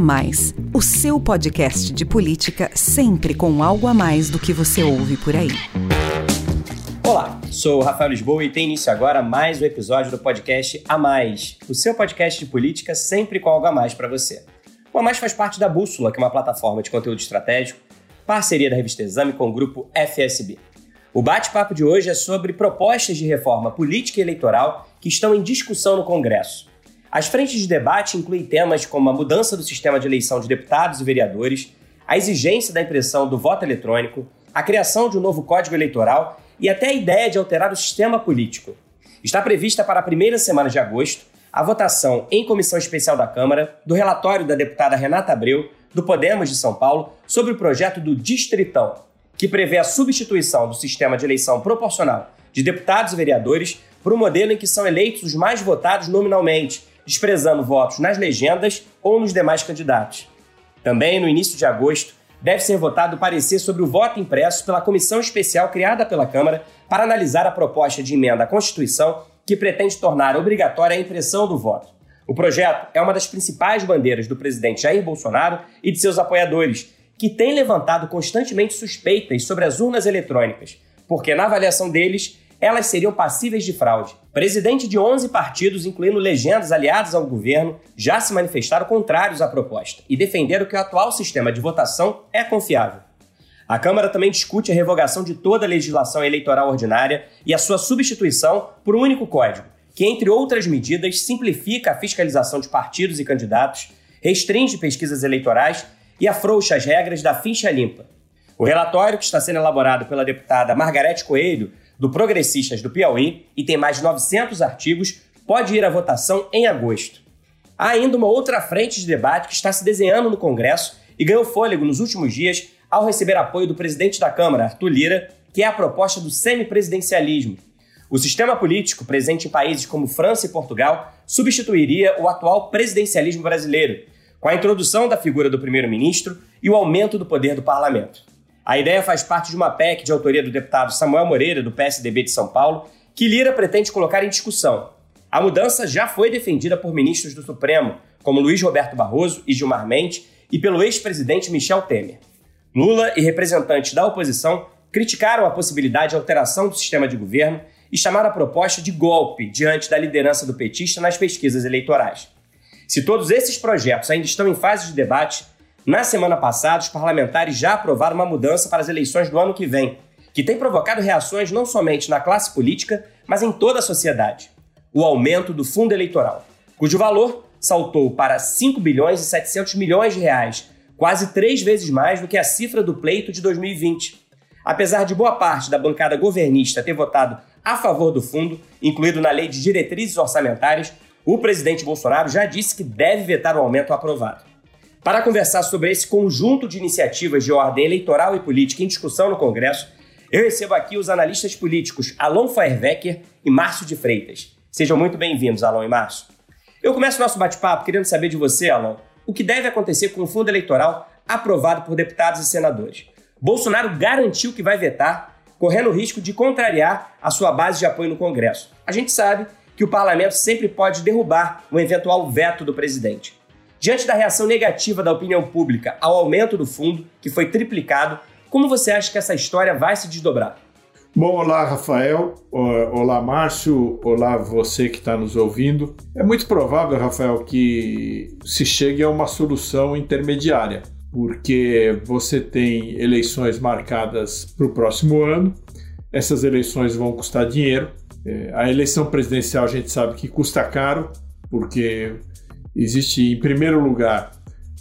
Mais, o seu podcast de política sempre com algo a mais do que você ouve por aí. Olá, sou o Rafael Lisboa e tem início agora mais um episódio do podcast A Mais, o seu podcast de política sempre com algo a mais para você. O A Mais faz parte da Bússola, que é uma plataforma de conteúdo estratégico, parceria da revista Exame com o grupo FSB. O bate-papo de hoje é sobre propostas de reforma política e eleitoral que estão em discussão no Congresso. As frentes de debate incluem temas como a mudança do sistema de eleição de deputados e vereadores, a exigência da impressão do voto eletrônico, a criação de um novo código eleitoral e até a ideia de alterar o sistema político. Está prevista para a primeira semana de agosto a votação em comissão especial da Câmara do relatório da deputada Renata Abreu, do Podemos de São Paulo, sobre o projeto do Distritão, que prevê a substituição do sistema de eleição proporcional de deputados e vereadores por um modelo em que são eleitos os mais votados nominalmente desprezando votos nas legendas ou nos demais candidatos. Também, no início de agosto, deve ser votado o parecer sobre o voto impresso pela comissão especial criada pela Câmara para analisar a proposta de emenda à Constituição que pretende tornar obrigatória a impressão do voto. O projeto é uma das principais bandeiras do presidente Jair Bolsonaro e de seus apoiadores, que têm levantado constantemente suspeitas sobre as urnas eletrônicas, porque, na avaliação deles, elas seriam passíveis de fraude. Presidente de 11 partidos, incluindo legendas aliadas ao governo, já se manifestaram contrários à proposta e defenderam que o atual sistema de votação é confiável. A Câmara também discute a revogação de toda a legislação eleitoral ordinária e a sua substituição por um único código, que, entre outras medidas, simplifica a fiscalização de partidos e candidatos, restringe pesquisas eleitorais e afrouxa as regras da ficha limpa. O relatório, que está sendo elaborado pela deputada Margarete Coelho, do Progressistas do Piauí e tem mais de 900 artigos, pode ir à votação em agosto. Há ainda uma outra frente de debate que está se desenhando no Congresso e ganhou fôlego nos últimos dias ao receber apoio do presidente da Câmara, Arthur Lira, que é a proposta do semipresidencialismo. O sistema político presente em países como França e Portugal substituiria o atual presidencialismo brasileiro, com a introdução da figura do primeiro-ministro e o aumento do poder do parlamento. A ideia faz parte de uma PEC de autoria do deputado Samuel Moreira, do PSDB de São Paulo, que Lira pretende colocar em discussão. A mudança já foi defendida por ministros do Supremo, como Luiz Roberto Barroso e Gilmar Mendes, e pelo ex-presidente Michel Temer. Lula e representantes da oposição criticaram a possibilidade de alteração do sistema de governo e chamaram a proposta de golpe diante da liderança do petista nas pesquisas eleitorais. Se todos esses projetos ainda estão em fase de debate, na semana passada, os parlamentares já aprovaram uma mudança para as eleições do ano que vem, que tem provocado reações não somente na classe política, mas em toda a sociedade. O aumento do fundo eleitoral, cujo valor saltou para 5 bilhões e 700 milhões de reais, quase três vezes mais do que a cifra do pleito de 2020. Apesar de boa parte da bancada governista ter votado a favor do fundo, incluído na lei de diretrizes orçamentárias, o presidente Bolsonaro já disse que deve vetar o aumento aprovado. Para conversar sobre esse conjunto de iniciativas de ordem eleitoral e política em discussão no Congresso, eu recebo aqui os analistas políticos Alon Feierwecker e Márcio de Freitas. Sejam muito bem-vindos, Alon e Márcio. Eu começo o nosso bate-papo querendo saber de você, Alon, o que deve acontecer com o fundo eleitoral aprovado por deputados e senadores. Bolsonaro garantiu que vai vetar, correndo o risco de contrariar a sua base de apoio no Congresso. A gente sabe que o parlamento sempre pode derrubar um eventual veto do presidente. Diante da reação negativa da opinião pública ao aumento do fundo, que foi triplicado, como você acha que essa história vai se desdobrar? Bom, olá Rafael, olá Márcio, olá você que está nos ouvindo. É muito provável, Rafael, que se chegue a uma solução intermediária, porque você tem eleições marcadas para o próximo ano, essas eleições vão custar dinheiro. É, a eleição presidencial a gente sabe que custa caro, porque existe, em primeiro lugar,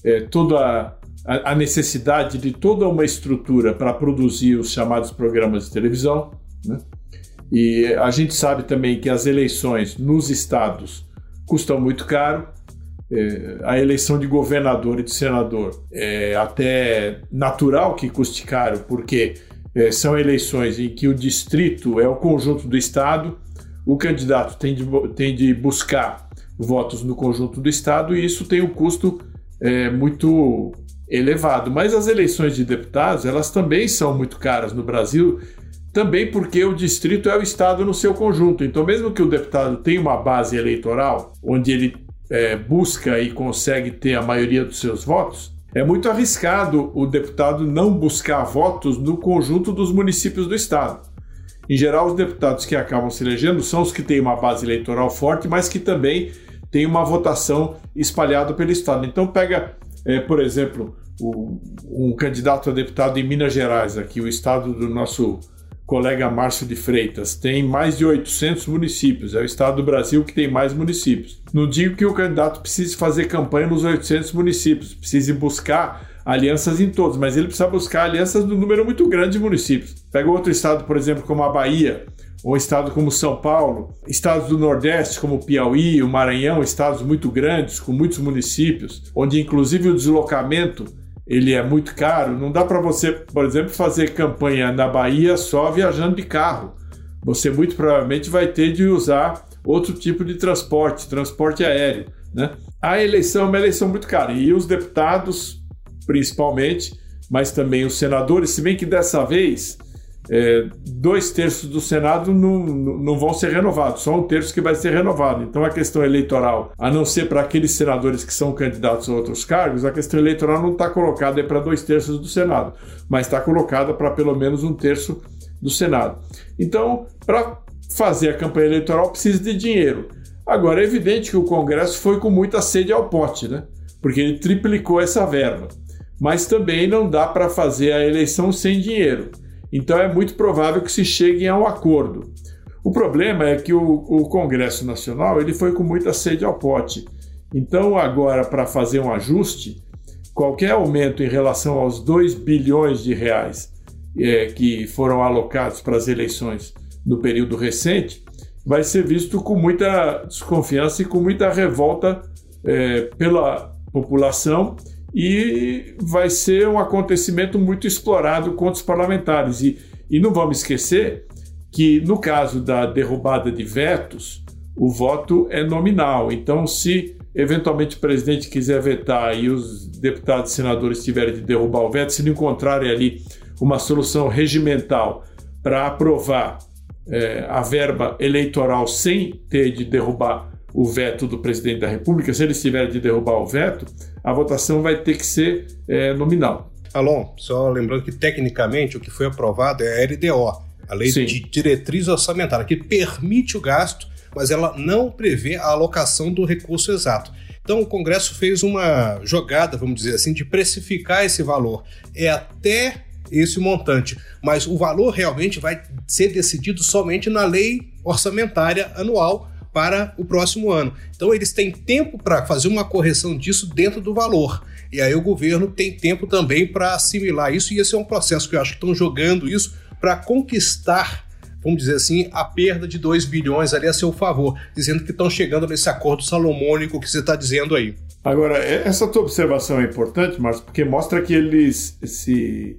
é, toda a, a, necessidade de toda uma estrutura para produzir os chamados programas de televisão. Né? E a gente sabe também que as eleições nos estados custam muito caro. É, a eleição de governador e de senador é até natural que custe caro, porque é, são eleições em que o distrito é o conjunto do estado, o candidato tem de, tem de buscar votos no conjunto do Estado e isso tem um custo é, muito elevado. Mas as eleições de deputados, elas também são muito caras no Brasil, também porque o distrito é o Estado no seu conjunto. Então, mesmo que o deputado tenha uma base eleitoral, onde ele é, busca e consegue ter a maioria dos seus votos, é muito arriscado o deputado não buscar votos no conjunto dos municípios do estado. Em geral, os deputados que acabam se elegendo são os que têm uma base eleitoral forte, mas que também têm uma votação espalhada pelo estado. Então, pega, é, por exemplo, o, um candidato a deputado em Minas Gerais, aqui, o estado do nosso colega Márcio de Freitas, tem mais de 800 municípios, é o estado do Brasil que tem mais municípios. Não digo que o candidato precise fazer campanha nos 800 municípios, precise buscar alianças em todos, mas ele precisa buscar alianças no número muito grande de municípios. Pega outro estado, por exemplo, como a Bahia, ou estado como São Paulo, estados do Nordeste como Piauí, o Maranhão, estados muito grandes, com muitos municípios, onde inclusive o deslocamento ele é muito caro, não dá para você, por exemplo, fazer campanha na Bahia só viajando de carro. Você muito provavelmente vai ter de usar outro tipo de transporte, transporte aéreo. Né? A eleição é uma eleição muito cara e os deputados, principalmente, mas também os senadores, se bem que dessa vez é, dois terços do Senado não, não vão ser renovados, só um terço que vai ser renovado. Então a questão eleitoral, a não ser para aqueles senadores que são candidatos a outros cargos, a questão eleitoral não está colocada para dois terços do Senado, mas está colocada para pelo menos um terço do Senado. Então, para fazer a campanha eleitoral precisa de dinheiro. Agora é evidente que o Congresso foi com muita sede ao pote, né? Porque ele triplicou essa verba. Mas também não dá para fazer a eleição sem dinheiro. Então é muito provável que se cheguem a um acordo. O problema é que o, o Congresso Nacional ele foi com muita sede ao pote. Então agora para fazer um ajuste, qualquer aumento em relação aos 2 bilhões de reais é, que foram alocados para as eleições no período recente vai ser visto com muita desconfiança e com muita revolta é, pela população e vai ser um acontecimento muito explorado contra os parlamentares. E, e não vamos esquecer que, no caso da derrubada de vetos, o voto é nominal. Então, se eventualmente o presidente quiser vetar e os deputados e senadores tiverem de derrubar o veto, se não encontrarem ali uma solução regimental para aprovar é, a verba eleitoral sem ter de derrubar o veto do presidente da República, se eles tiverem de derrubar o veto, a votação vai ter que ser é, nominal. Alon, só lembrando que tecnicamente o que foi aprovado é a LDO, a Lei Sim. de Diretriz Orçamentária, que permite o gasto, mas ela não prevê a alocação do recurso exato. Então o Congresso fez uma jogada, vamos dizer assim, de precificar esse valor. É até esse montante, mas o valor realmente vai ser decidido somente na lei orçamentária anual para o próximo ano. Então eles têm tempo para fazer uma correção disso dentro do valor. E aí o governo tem tempo também para assimilar isso, e esse é um processo que eu acho que estão jogando isso para conquistar, vamos dizer assim, a perda de 2 bilhões ali a seu favor, dizendo que estão chegando nesse acordo salomônico que você está dizendo aí. Agora, essa tua observação é importante, Marcos, porque mostra que eles se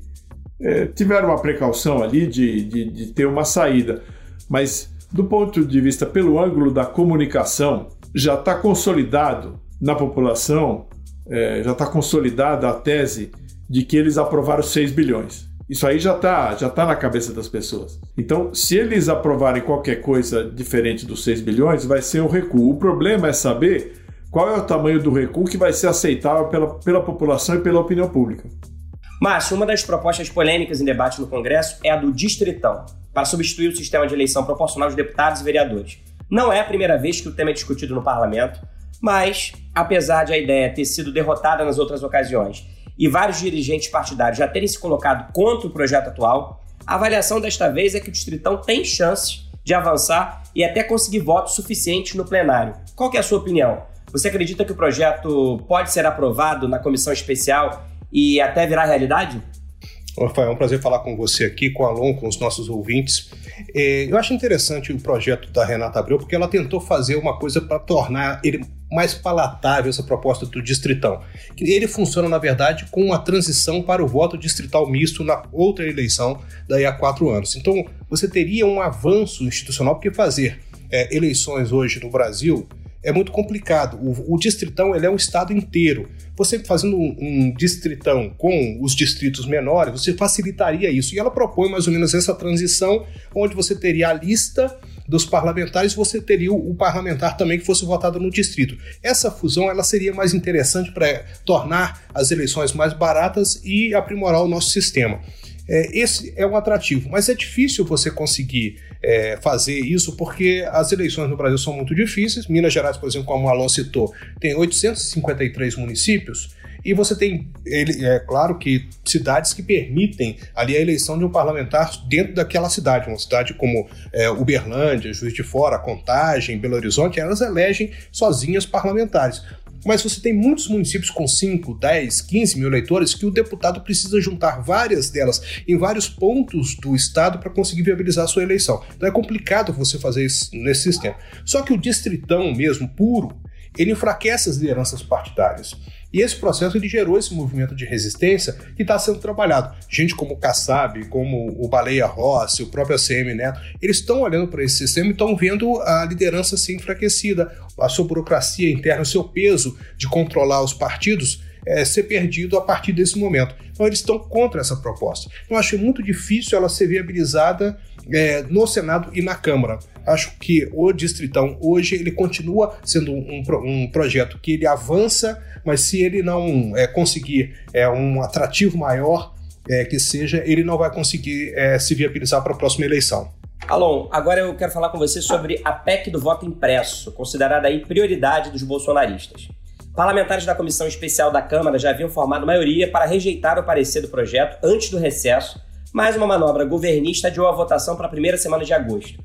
é, tiveram uma precaução ali de, de, de ter uma saída. Mas do ponto de vista pelo ângulo da comunicação, já está consolidado na população, é, já está consolidada a tese de que eles aprovaram 6 bilhões. Isso aí já está já tá na cabeça das pessoas. Então, se eles aprovarem qualquer coisa diferente dos 6 bilhões, vai ser um recuo. O problema é saber qual é o tamanho do recuo que vai ser aceitável pela, pela população e pela opinião pública. Márcio, uma das propostas polêmicas em debate no Congresso é a do Distritão, para substituir o sistema de eleição proporcional de deputados e vereadores. Não é a primeira vez que o tema é discutido no parlamento, mas, apesar de a ideia ter sido derrotada nas outras ocasiões e vários dirigentes partidários já terem se colocado contra o projeto atual, a avaliação desta vez é que o Distritão tem chances de avançar e até conseguir votos suficientes no plenário. Qual é a sua opinião? Você acredita que o projeto pode ser aprovado na comissão especial e até virar realidade? Rafael, é um prazer falar com você aqui, com o Alon, com os nossos ouvintes. É, eu acho interessante o projeto da Renata Abreu, porque ela tentou fazer uma coisa para tornar ele mais palatável, essa proposta do distritão. Ele funciona, na verdade, com uma transição para o voto distrital misto na outra eleição daí a quatro anos. Então, você teria um avanço institucional, porque fazer é, eleições hoje no Brasil é muito complicado. O, o, distritão ele é um estado inteiro. Você fazendo um, um, distritão com os distritos menores, você facilitaria isso. E ela propõe mais ou menos essa transição, onde você teria a lista dos parlamentares, você teria o, o parlamentar também que fosse votado no distrito. Essa fusão ela seria mais interessante para tornar as eleições mais baratas e aprimorar o nosso sistema. É, esse é um atrativo, mas é difícil você conseguir é, fazer isso porque as eleições no Brasil são muito difíceis. Minas Gerais, por exemplo, como o Alon citou, tem 853 municípios. E você tem, é claro que cidades que permitem ali a eleição de um parlamentar dentro daquela cidade. Uma cidade como é, Uberlândia, Juiz de Fora, Contagem, Belo Horizonte, elas elegem sozinhas parlamentares. Mas você tem muitos municípios com 5, 10, 15 mil eleitores que o deputado precisa juntar várias delas em vários pontos do estado para conseguir viabilizar a sua eleição. Então é complicado você fazer isso nesse sistema. Só que o distritão mesmo, puro, ele enfraquece as lideranças partidárias. E esse processo ele gerou esse movimento de resistência que está sendo trabalhado. Gente como o Kassab, como o Baleia Rossi, o próprio ACM Neto, eles estão olhando para esse sistema e estão vendo a liderança ser enfraquecida, a sua burocracia interna, o seu peso de controlar os partidos é, ser perdido a partir desse momento. Então eles estão contra essa proposta. Então eu acho muito difícil ela ser viabilizada é, no Senado e na Câmara. Acho que o Distritão hoje ele continua sendo um, um projeto que ele avança, mas se ele não é, conseguir é, um atrativo maior é, que seja, ele não vai conseguir é, se viabilizar para a próxima eleição. Alon, agora eu quero falar com você sobre a PEC do voto impresso, considerada aí prioridade dos bolsonaristas. Parlamentares da Comissão Especial da Câmara já haviam formado maioria para rejeitar o parecer do projeto antes do recesso, mas uma manobra governista adiou a votação para a primeira semana de agosto.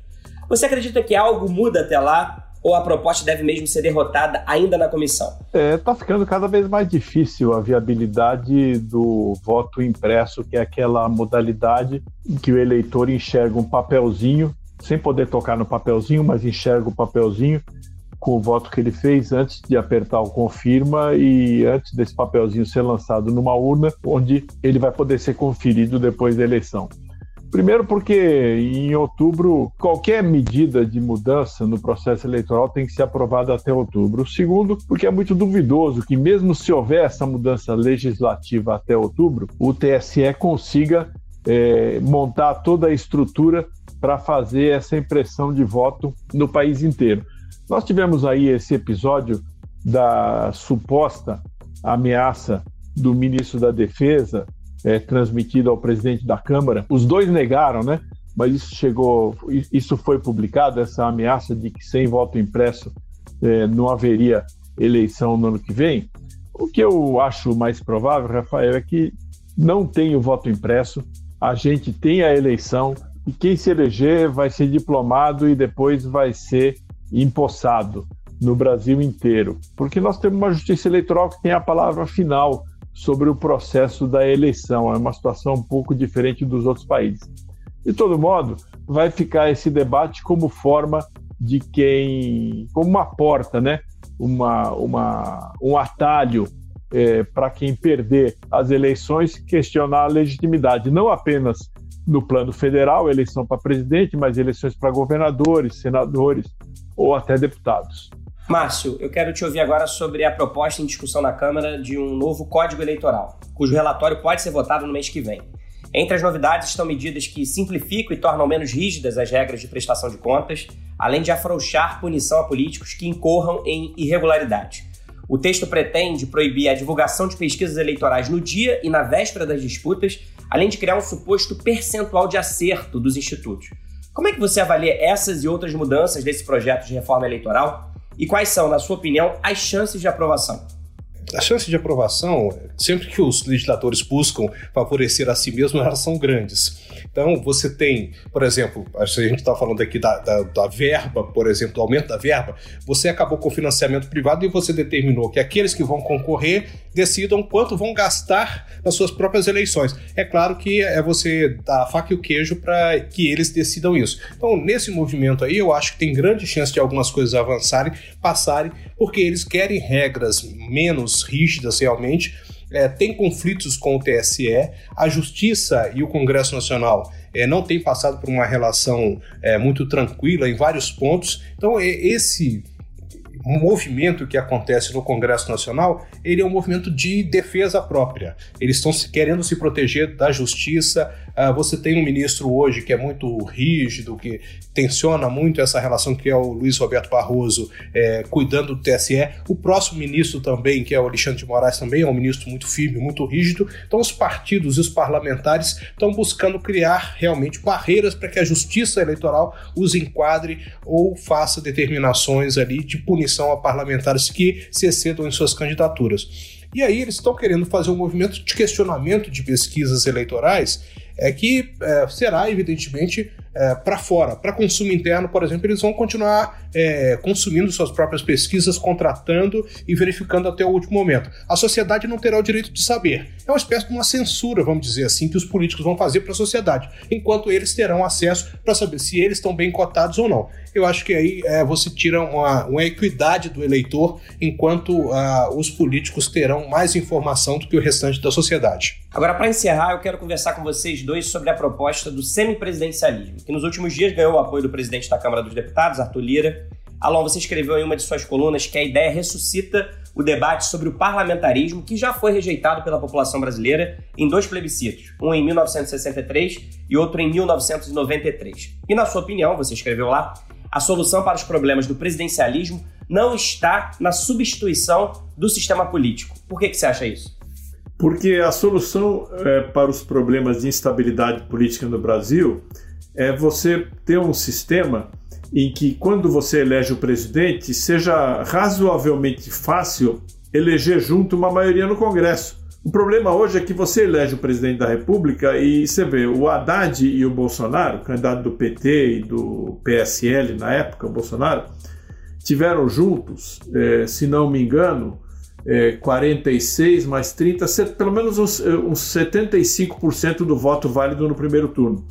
Você acredita que algo muda até lá ou a proposta deve mesmo ser derrotada ainda na comissão? Está é, ficando cada vez mais difícil a viabilidade do voto impresso, que é aquela modalidade em que o eleitor enxerga um papelzinho, sem poder tocar no papelzinho, mas enxerga o papelzinho com o voto que ele fez antes de apertar o confirma e antes desse papelzinho ser lançado numa urna, onde ele vai poder ser conferido depois da eleição. Primeiro, porque em outubro, qualquer medida de mudança no processo eleitoral tem que ser aprovada até outubro. Segundo, porque é muito duvidoso que, mesmo se houver essa mudança legislativa até outubro, o TSE consiga é, montar toda a estrutura para fazer essa impressão de voto no país inteiro. Nós tivemos aí esse episódio da suposta ameaça do ministro da Defesa é, transmitida ao presidente da Câmara. Os dois negaram, né? Mas isso chegou, isso foi publicado, essa ameaça de que sem voto impresso é, não haveria eleição no ano que vem. O que eu acho mais provável, Rafael, é que não tem o voto impresso, a gente tem a eleição e quem se eleger vai ser diplomado e depois vai ser empossado no Brasil inteiro, porque nós temos uma justiça eleitoral que tem a palavra final sobre o processo da eleição. É uma situação um pouco diferente dos outros países. De todo modo, vai ficar esse debate como forma de quem, como uma porta, né? Uma, uma, um atalho é, para quem perder as eleições questionar a legitimidade, não apenas no plano federal, eleição para presidente, mas eleições para governadores, senadores, ou até deputados. Márcio, eu quero te ouvir agora sobre a proposta em discussão na Câmara de um novo Código Eleitoral, cujo relatório pode ser votado no mês que vem. Entre as novidades estão medidas que simplificam e tornam menos rígidas as regras de prestação de contas, além de afrouxar punição a políticos que incorram em irregularidade. O texto pretende proibir a divulgação de pesquisas eleitorais no dia e na véspera das disputas, além de criar um suposto percentual de acerto dos institutos. Como é que você avalia essas e outras mudanças desse projeto de reforma eleitoral? E quais são, na sua opinião, as chances de aprovação? As chances de aprovação, sempre que os legisladores buscam favorecer a si mesmos, elas são grandes. Então, você tem, por exemplo, a gente está falando aqui da, da, da, verba, por exemplo, do aumento da verba, você acabou com o financiamento privado e você determinou que aqueles que vão concorrer decidam quanto vão gastar nas suas próprias eleições. É claro que é você dar a faca e o queijo para que eles decidam isso. Então, nesse movimento aí, eu acho que tem grande chance de algumas coisas avançarem, passarem, porque eles querem regras menos rígidas realmente é, tem conflitos com o TSE, a Justiça e o Congresso Nacional é, não têm passado por uma relação é, muito tranquila em vários pontos. Então, é, esse movimento que acontece no Congresso Nacional, ele é um movimento de defesa própria. Eles estão querendo se proteger da justiça, Uh, você tem um ministro hoje que é muito rígido, que tensiona muito essa relação que é o Luiz Roberto Barroso é, cuidando do TSE. O próximo ministro também, que é o Alexandre de Moraes, também é um ministro muito firme, muito rígido. Então os partidos e os parlamentares estão buscando criar realmente barreiras para que a justiça eleitoral os enquadre ou faça determinações ali de punição a parlamentares que se excedam em suas candidaturas. E aí eles estão querendo fazer um movimento de questionamento de pesquisas eleitorais é que é, será, evidentemente, é, para fora. Para consumo interno, por exemplo, eles vão continuar é, consumindo suas próprias pesquisas, contratando e verificando até o último momento. A sociedade não terá o direito de saber. É uma espécie de uma censura, vamos dizer assim, que os políticos vão fazer para a sociedade, enquanto eles terão acesso para saber se eles estão bem cotados ou não. Eu acho que aí é, você tira uma, uma, equidade do eleitor, enquanto uh, os políticos terão mais informação do que o restante da sociedade. Agora, para encerrar, eu quero conversar com vocês dois sobre a proposta do semipresidencialismo, que nos últimos dias ganhou o apoio do presidente da Câmara dos Deputados, Arthur Lira. Alon, você escreveu em uma de suas colunas que a ideia ressuscita o debate sobre o parlamentarismo, que já foi rejeitado pela população brasileira em dois plebiscitos, um em 1963 e outro em 1993. E na sua opinião, você escreveu lá, a solução para os problemas do presidencialismo não está na substituição do sistema político. Por que, que você acha isso? Porque a solução é, para os problemas de instabilidade política no Brasil é você ter um sistema em que, quando você elege o presidente, seja razoavelmente fácil eleger junto uma maioria no Congresso. O problema hoje é que você elege o presidente da República e você vê o Haddad e o Bolsonaro, candidato do PT e do PSL na época, o Bolsonaro, tiveram juntos, é, se não me engano, é, 46 mais 30, pelo menos uns, é, uns 75% do voto válido no primeiro turno.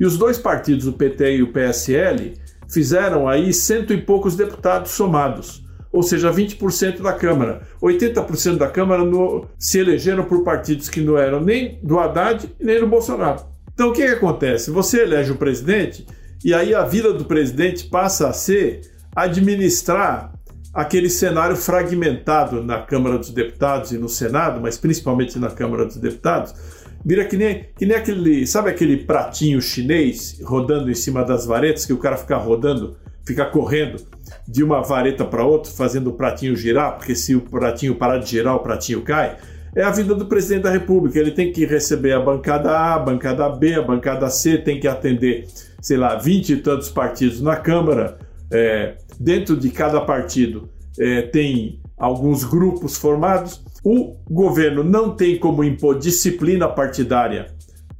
E os dois partidos, o PT e o PSL, fizeram aí cento e poucos deputados somados, ou seja, 20% da Câmara. 80% da Câmara no, se elegeram por partidos que não eram nem do Haddad nem do Bolsonaro. Então o que, que acontece? Você elege o presidente e aí a vida do presidente passa a ser administrar aquele cenário fragmentado na Câmara dos Deputados e no Senado, mas principalmente na Câmara dos Deputados, vira que nem, que nem aquele, sabe aquele pratinho chinês rodando em cima das varetas, que o cara fica rodando, fica correndo de uma vareta para outra, fazendo o pratinho girar, porque se o pratinho parar de girar, o pratinho cai. É a vida do presidente da República. Ele tem que receber a bancada A, a bancada B, a bancada C, tem que atender, sei lá, vinte e tantos partidos na Câmara. É, dentro de cada partido é, tem alguns grupos formados. O governo não tem como impor disciplina partidária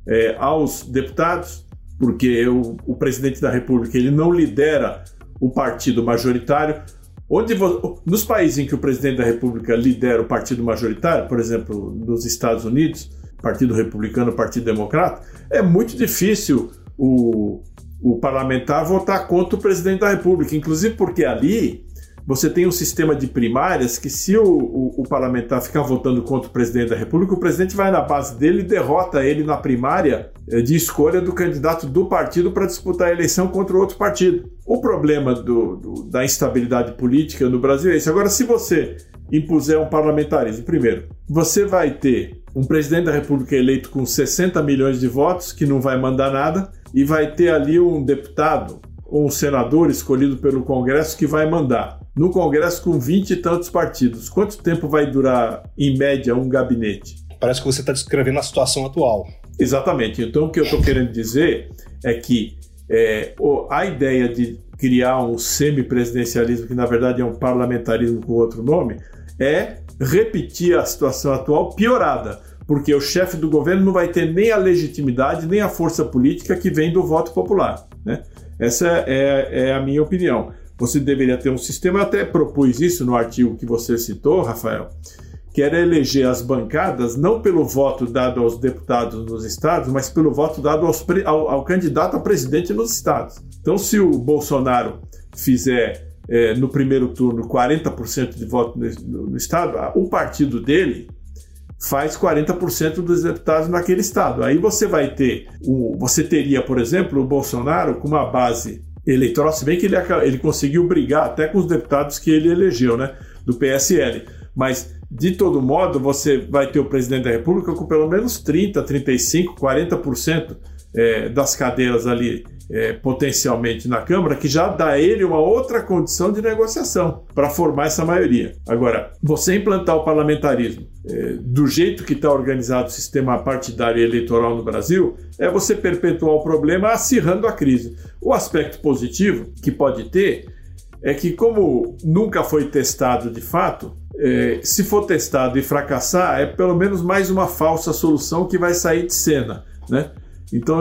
é, aos deputados, porque o, o, presidente da República ele não lidera o partido majoritário. Onde nos países em que o presidente da República lidera o partido majoritário, por exemplo, nos Estados Unidos, Partido Republicano, Partido Democrata, é muito difícil o, o parlamentar votar contra o presidente da República, inclusive porque ali você tem um sistema de primárias que, se o, o, o, parlamentar ficar votando contra o presidente da República, o presidente vai na base dele e derrota ele na primária eh, de escolha do candidato do partido para disputar a eleição contra outro partido. O problema do, do, da instabilidade política no Brasil é esse. Agora, se você impuser um parlamentarismo, primeiro, você vai ter um presidente da República eleito com 60 milhões de votos, que não vai mandar nada, e vai ter ali um deputado ou um senador escolhido pelo Congresso que vai mandar no Congresso com 20 e tantos partidos. Quanto tempo vai durar, em média, um gabinete? Parece que você está descrevendo a situação atual. Exatamente. Então, o que eu estou querendo dizer é que é, a ideia de criar um semipresidencialismo, que na verdade é um parlamentarismo com outro nome, é repetir a situação atual piorada, porque o chefe do governo não vai ter nem a legitimidade, nem a força política que vem do voto popular. Né? Essa é, é a minha opinião você deveria ter um sistema, eu até propus isso no artigo que você citou, Rafael, que era eleger as bancadas não pelo voto dado aos deputados nos estados, mas pelo voto dado aos, ao, ao, candidato a presidente nos estados. Então, se o Bolsonaro fizer é, no primeiro turno 40% de voto no, no, estado, o partido dele faz 40% dos deputados naquele estado. Aí você vai ter, o, você teria, por exemplo, o Bolsonaro com uma base eleitoral, se bem que ele, ele conseguiu brigar até com os deputados que ele elegeu, né, do PSL. Mas, de todo modo, você vai ter o presidente da República com pelo menos 30, 35, 40% é, das cadeiras ali é, potencialmente na Câmara, que já dá a ele uma outra condição de negociação para formar essa maioria. Agora, você implantar o parlamentarismo é, do jeito que está organizado o sistema partidário e eleitoral no Brasil, é você perpetuar o problema acirrando a crise. O aspecto positivo que pode ter é que, como nunca foi testado de fato, é, se for testado e fracassar, é pelo menos mais uma falsa solução que vai sair de cena. Né? Então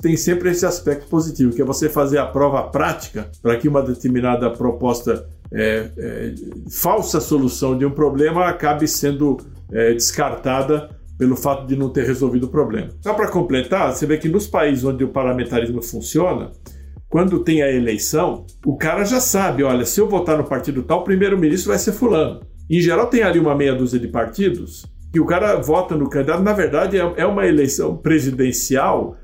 tem sempre esse aspecto positivo, que é você fazer a prova prática para que uma determinada proposta, é, é, falsa solução de um problema acabe sendo é, descartada pelo fato de não ter resolvido o problema. Só para completar, você vê que nos países onde o parlamentarismo funciona, quando tem a eleição, o cara já sabe, olha, se eu votar no partido tal, o primeiro-ministro vai ser fulano. Em geral tem ali uma meia dúzia de partidos que o cara vota no candidato, na verdade é, é uma eleição presidencial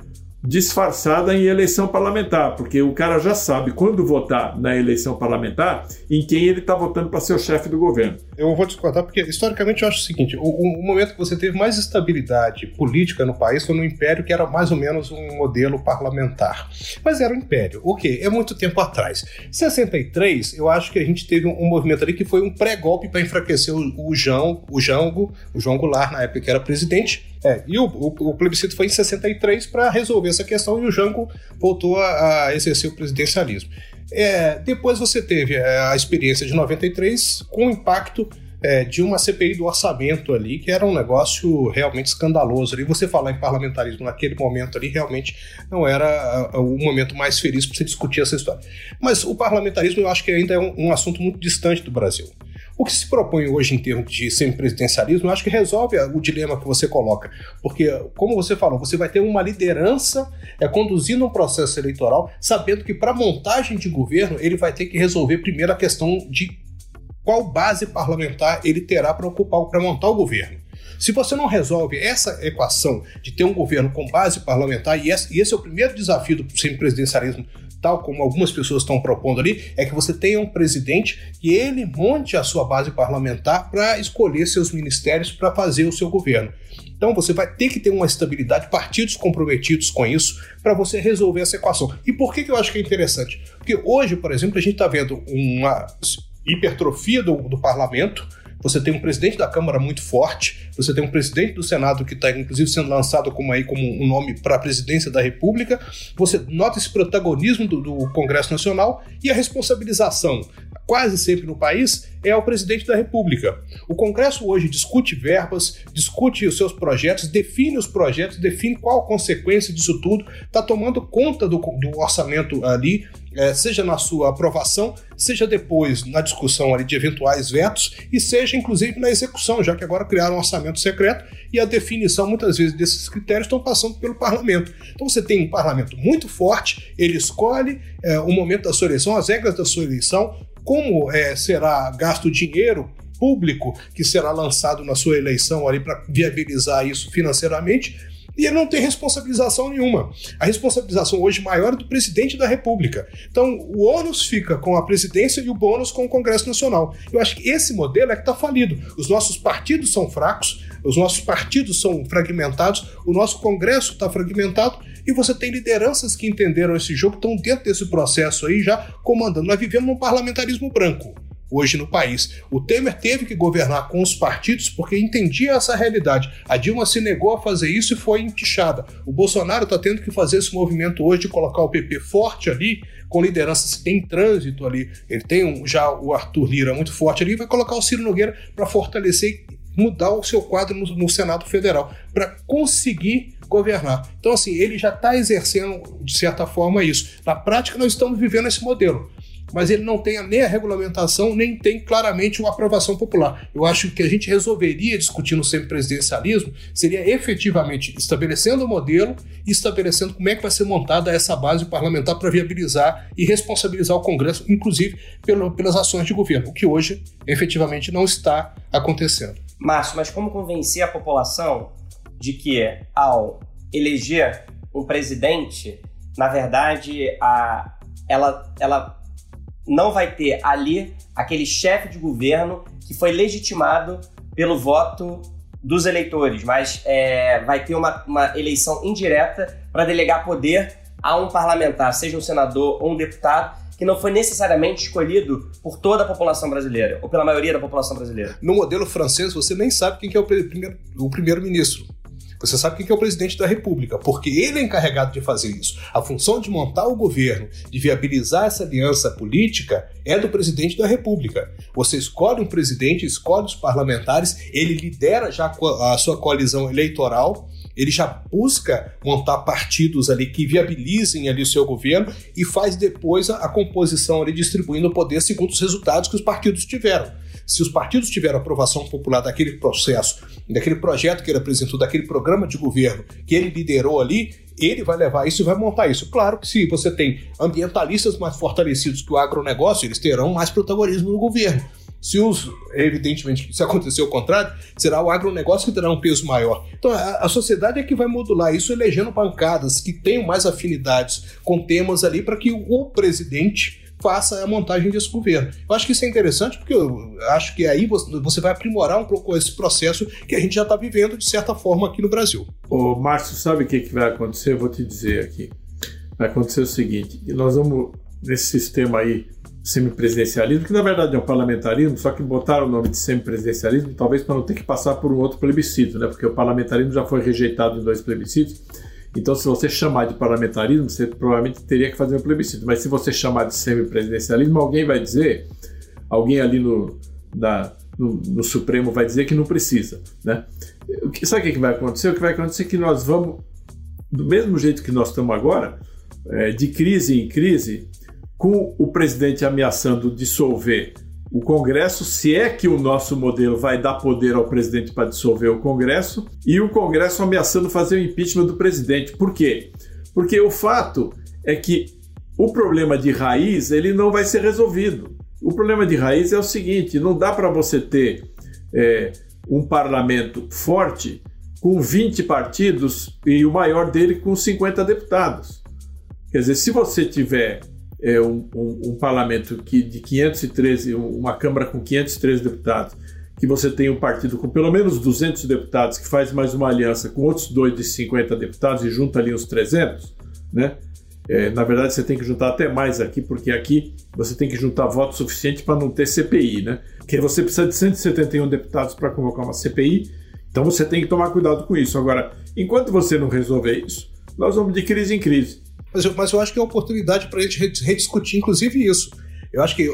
disfarçada em eleição parlamentar, porque o cara já sabe quando votar na eleição parlamentar em quem ele está votando para ser o chefe do governo. Eu vou discordar porque historicamente eu acho o seguinte: o, o, momento que você teve mais estabilidade política no país foi no Império, que era mais ou menos um modelo parlamentar. Mas era o Império. O que? É muito tempo atrás. 63, eu acho que a gente teve um, um movimento ali que foi um pré-golpe para enfraquecer o, o João, o Jango, o João Goulart na época que era presidente é, e o, o, o, plebiscito foi em 63 para resolver essa questão e o Jango voltou a, a exercer o presidencialismo. É, depois você teve é, a experiência de 93 com o impacto é, de uma CPI do orçamento ali, que era um negócio realmente escandaloso. E você falar em parlamentarismo naquele momento ali realmente não era o momento mais feliz para você discutir essa história. Mas o parlamentarismo eu acho que ainda é um, um assunto muito distante do Brasil. O que se propõe hoje em termos de semipresidencialismo, eu acho que resolve o dilema que você coloca. Porque, como você falou, você vai ter uma liderança é, conduzindo um processo eleitoral, sabendo que para montagem de governo ele vai ter que resolver primeiro a questão de qual base parlamentar ele terá para ocupar para montar o governo. Se você não resolve essa equação de ter um governo com base parlamentar, e esse, é o primeiro desafio do semipresidencialismo tal como algumas pessoas estão propondo ali, é que você tenha um presidente que ele monte a sua base parlamentar para escolher seus ministérios para fazer o seu governo. Então você vai ter que ter uma estabilidade, partidos comprometidos com isso, para você resolver essa equação. E por que, que eu acho que é interessante? Porque hoje, por exemplo, a gente está vendo uma hipertrofia do, do parlamento, você tem um presidente da Câmara muito forte, você tem um presidente do Senado que está, inclusive, sendo lançado como, aí, como um nome para a presidência da República, você nota esse protagonismo do, do Congresso Nacional e a responsabilização quase sempre no país, é o presidente da República. O Congresso hoje discute verbas, discute os seus projetos, define os projetos, define qual a consequência disso tudo, está tomando conta do, do orçamento ali, é, seja na sua aprovação, seja depois na discussão ali de eventuais vetos e seja inclusive na execução, já que agora criaram um orçamento secreto e a definição muitas vezes desses critérios estão passando pelo parlamento. Então você tem um parlamento muito forte, ele escolhe é, o momento da sua eleição, as regras da sua eleição, como é, será gasto dinheiro público que será lançado na sua eleição ali para viabilizar isso financeiramente, e ele não tem responsabilização nenhuma. A responsabilização hoje maior é do presidente da República. Então, o ônus fica com a presidência e o bônus com o Congresso Nacional. Eu acho que esse modelo é que está falido. Os nossos partidos são fracos, os nossos partidos são fragmentados, o nosso Congresso está fragmentado e você tem lideranças que entenderam esse jogo, estão dentro desse processo aí já comandando. Nós vivemos num parlamentarismo branco hoje no país. O Temer teve que governar com os partidos porque entendia essa realidade. A Dilma se negou a fazer isso e foi empichada. O Bolsonaro está tendo que fazer esse movimento hoje de colocar o PP forte ali, com lideranças que tem trânsito ali. Ele tem um, já o Arthur Lira muito forte ali, vai colocar o Ciro Nogueira para fortalecer e mudar o seu quadro no, no Senado Federal, para conseguir governar. Então, assim, ele já está exercendo, de certa forma, isso. Na prática, nós estamos vivendo esse modelo. Mas ele não tem nem a regulamentação, nem tem claramente uma aprovação popular. Eu acho que a gente resolveria discutir no semipresidencialismo seria efetivamente estabelecendo o modelo e estabelecendo como é que vai ser montada essa base parlamentar para viabilizar e responsabilizar o Congresso, inclusive pelo, pelas ações de governo, o que hoje efetivamente não está acontecendo. Márcio, mas como convencer a população de que ao eleger um presidente, na verdade, a, ela, ela não vai ter ali aquele chefe de governo que foi legitimado pelo voto dos eleitores, mas é, vai ter uma, uma eleição indireta para delegar poder a um parlamentar, seja um senador ou um deputado, que não foi necessariamente escolhido por toda a população brasileira, ou pela maioria da população brasileira. No modelo francês, você nem sabe quem que é o primeiro-ministro. Você sabe quem é o presidente da República, porque ele é encarregado de fazer isso. A função de montar o governo, de viabilizar essa aliança política, é do presidente da República. Você escolhe um presidente, escolhe os parlamentares, ele lidera já a sua coalizão eleitoral ele já busca montar partidos ali que viabilizem ali o seu governo e faz depois a, composição ali distribuindo o poder segundo os resultados que os partidos tiveram. Se os partidos tiveram aprovação popular daquele processo, daquele projeto que ele apresentou, daquele programa de governo que ele liderou ali, ele vai levar isso e vai montar isso. Claro que se você tem ambientalistas mais fortalecidos que o agronegócio, eles terão mais protagonismo no governo. Se os, evidentemente, se acontecer o contrário, será o agronegócio que terá um peso maior. Então, a, a sociedade é que vai modular isso elegendo bancadas que tenham mais afinidades com temas ali para que o, o presidente faça a montagem desse governo. Eu acho que isso é interessante porque eu acho que aí você vai aprimorar um pouco esse processo que a gente já está vivendo de certa forma aqui no Brasil. Ô, Márcio, sabe o que, que vai acontecer? Eu vou te dizer aqui. Vai acontecer o seguinte: nós vamos, nesse sistema aí, semipresidencialismo, que na verdade é um parlamentarismo, só que botaram o nome de semipresidencialismo, talvez para não ter que passar por um outro plebiscito, né? porque o parlamentarismo já foi rejeitado em dois plebiscitos então, se você chamar de parlamentarismo, você provavelmente teria que fazer um plebiscito. Mas se você chamar de semipresidencialismo, alguém vai dizer, alguém ali no, da, no, no, Supremo vai dizer que não precisa. Né? Sabe o que vai acontecer? O que vai acontecer é que nós vamos, do mesmo jeito que nós estamos agora, é, de crise em crise, com o presidente ameaçando dissolver o Congresso, se é que o nosso modelo vai dar poder ao presidente para dissolver o Congresso, e o Congresso ameaçando fazer o impeachment do presidente. Por quê? Porque o fato é que o problema de raiz ele não vai ser resolvido. O problema de raiz é o seguinte: não dá para você ter é, um parlamento forte com 20 partidos e o maior dele com 50 deputados. Quer dizer, se você tiver é, um, um, um, parlamento que, de 513, uma Câmara com 513 deputados, que você tem um partido com pelo menos 200 deputados, que faz mais uma aliança com outros dois de 50 deputados e junta ali uns 300, né? É, na verdade, você tem que juntar até mais aqui, porque aqui você tem que juntar voto suficiente para não ter CPI, né? Porque você precisa de 171 deputados para convocar uma CPI, então você tem que tomar cuidado com isso. Agora, enquanto você não resolver isso, nós vamos de crise em crise. Mas eu, mas eu acho que é oportunidade para a gente rediscutir, inclusive, isso. Eu acho que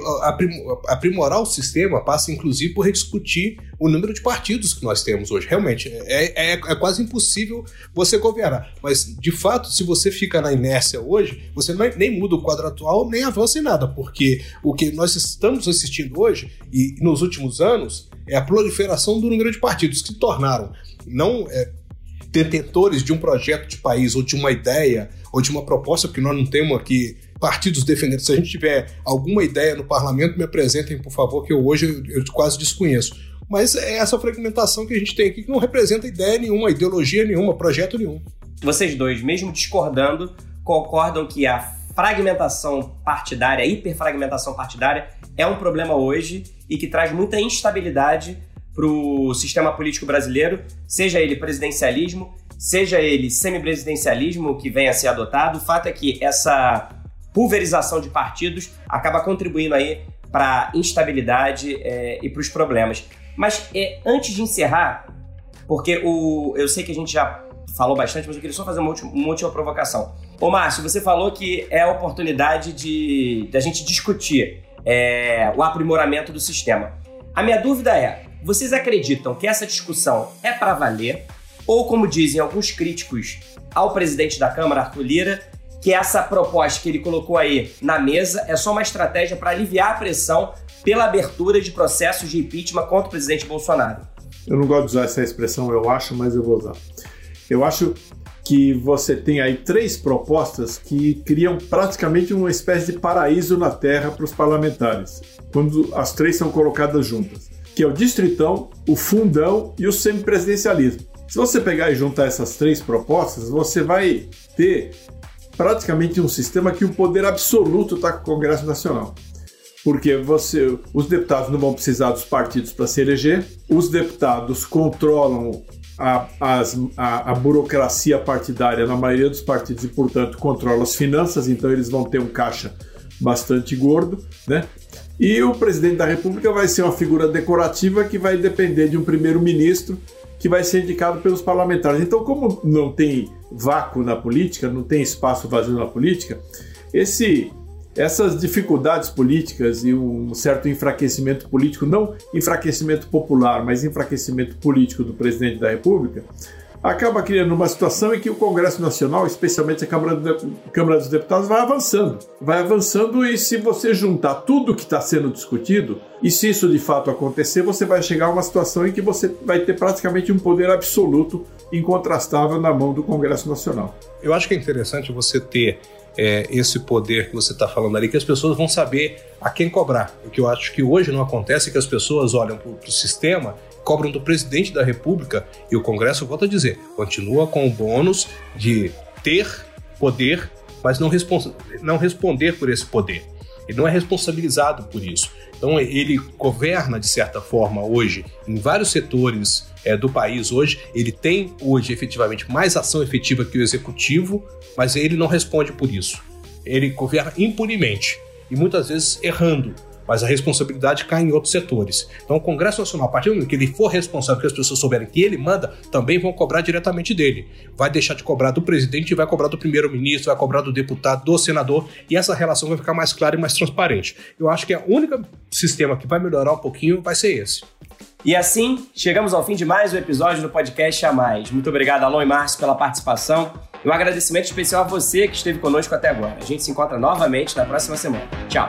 aprimorar o sistema passa, inclusive, por rediscutir o número de partidos que nós temos hoje. Realmente, é, é, é, quase impossível você governar. Mas, de fato, se você fica na inércia hoje, você não, nem muda o quadro atual, nem avança em nada, porque o que nós estamos assistindo hoje, e nos últimos anos, é a proliferação do número de partidos que se tornaram não é, detentores de um projeto de país ou de uma ideia ou de uma proposta, porque nós não temos aqui partidos defendendo. Se a gente tiver alguma ideia no parlamento, me apresentem, por favor, que eu hoje eu, eu quase desconheço. Mas é essa fragmentação que a gente tem aqui que não representa ideia nenhuma, ideologia nenhuma, projeto nenhum. Vocês dois, mesmo discordando, concordam que a fragmentação partidária, a hiperfragmentação partidária, é um problema hoje e que traz muita instabilidade para o sistema político brasileiro, seja ele presidencialismo, seja ele semipresidencialismo que venha a ser adotado, o fato é que essa pulverização de partidos acaba contribuindo aí para a instabilidade é, e para os problemas. Mas é, antes de encerrar, porque o, eu sei que a gente já falou bastante, mas eu queria só fazer uma última, uma última provocação. Ô Márcio, você falou que é a oportunidade de, de a gente discutir é, o aprimoramento do sistema. A minha dúvida é, vocês acreditam que essa discussão é para valer? Ou, como dizem alguns críticos ao presidente da Câmara, Arthur Lira, que essa proposta que ele colocou aí na mesa é só uma estratégia para aliviar a pressão pela abertura de processos de impeachment contra o presidente Bolsonaro. Eu não gosto de usar essa expressão, eu acho, mas eu vou usar. Eu acho que você tem aí três propostas que criam praticamente uma espécie de paraíso na Terra para os parlamentares, quando as três são colocadas juntas, que é o distritão, o fundão e o semipresidencialismo. Se você pegar e juntar essas três propostas, você vai ter praticamente um sistema que o poder absoluto está com o Congresso Nacional. porque você, os deputados não vão precisar dos partidos para se eleger, os deputados controlam a, as, a, a, burocracia partidária na maioria dos partidos e, portanto, controla as finanças, então eles vão ter um caixa bastante gordo, né? E o presidente da República vai ser uma figura decorativa que vai depender de um primeiro-ministro que vai ser indicado pelos parlamentares. Então, como não tem vácuo na política, não tem espaço vazio na política, esse essas dificuldades políticas e um certo enfraquecimento político, não enfraquecimento popular, mas enfraquecimento político do presidente da República, acaba criando uma situação em que o Congresso Nacional, especialmente a Câmara, Câmara dos Deputados, vai avançando. Vai avançando e se você juntar tudo que está sendo discutido, e se isso de fato acontecer, você vai chegar a uma situação em que você vai ter praticamente um poder absoluto incontrastável na mão do Congresso Nacional. Eu acho que é interessante você ter é, esse poder que você está falando ali, que as pessoas vão saber a quem cobrar. O que eu acho que hoje não acontece é que as pessoas olham para o sistema, cobram do presidente da República e o Congresso, volta a dizer, continua com o bônus de ter poder, mas não, não responder por esse poder. Ele não é responsabilizado por isso. Então ele governa de certa forma hoje em vários setores é, do país hoje. Ele tem hoje efetivamente mais ação efetiva que o executivo, mas ele não responde por isso. Ele governa impunemente e muitas vezes errando mas a responsabilidade cai em outros setores. Então, o Congresso Nacional, a partir do momento que ele for responsável, que as pessoas souberem que ele manda, também vão cobrar diretamente dele. Vai deixar de cobrar do presidente vai cobrar do primeiro-ministro, vai cobrar do deputado, do senador, e essa relação vai ficar mais clara e mais transparente. Eu acho que o único sistema que vai melhorar um pouquinho vai ser esse. E assim, chegamos ao fim de mais um episódio do podcast A Mais. Muito obrigado, Alon e Márcio, pela participação. E um agradecimento especial a você que esteve conosco até agora. A gente se encontra novamente na próxima semana. Tchau!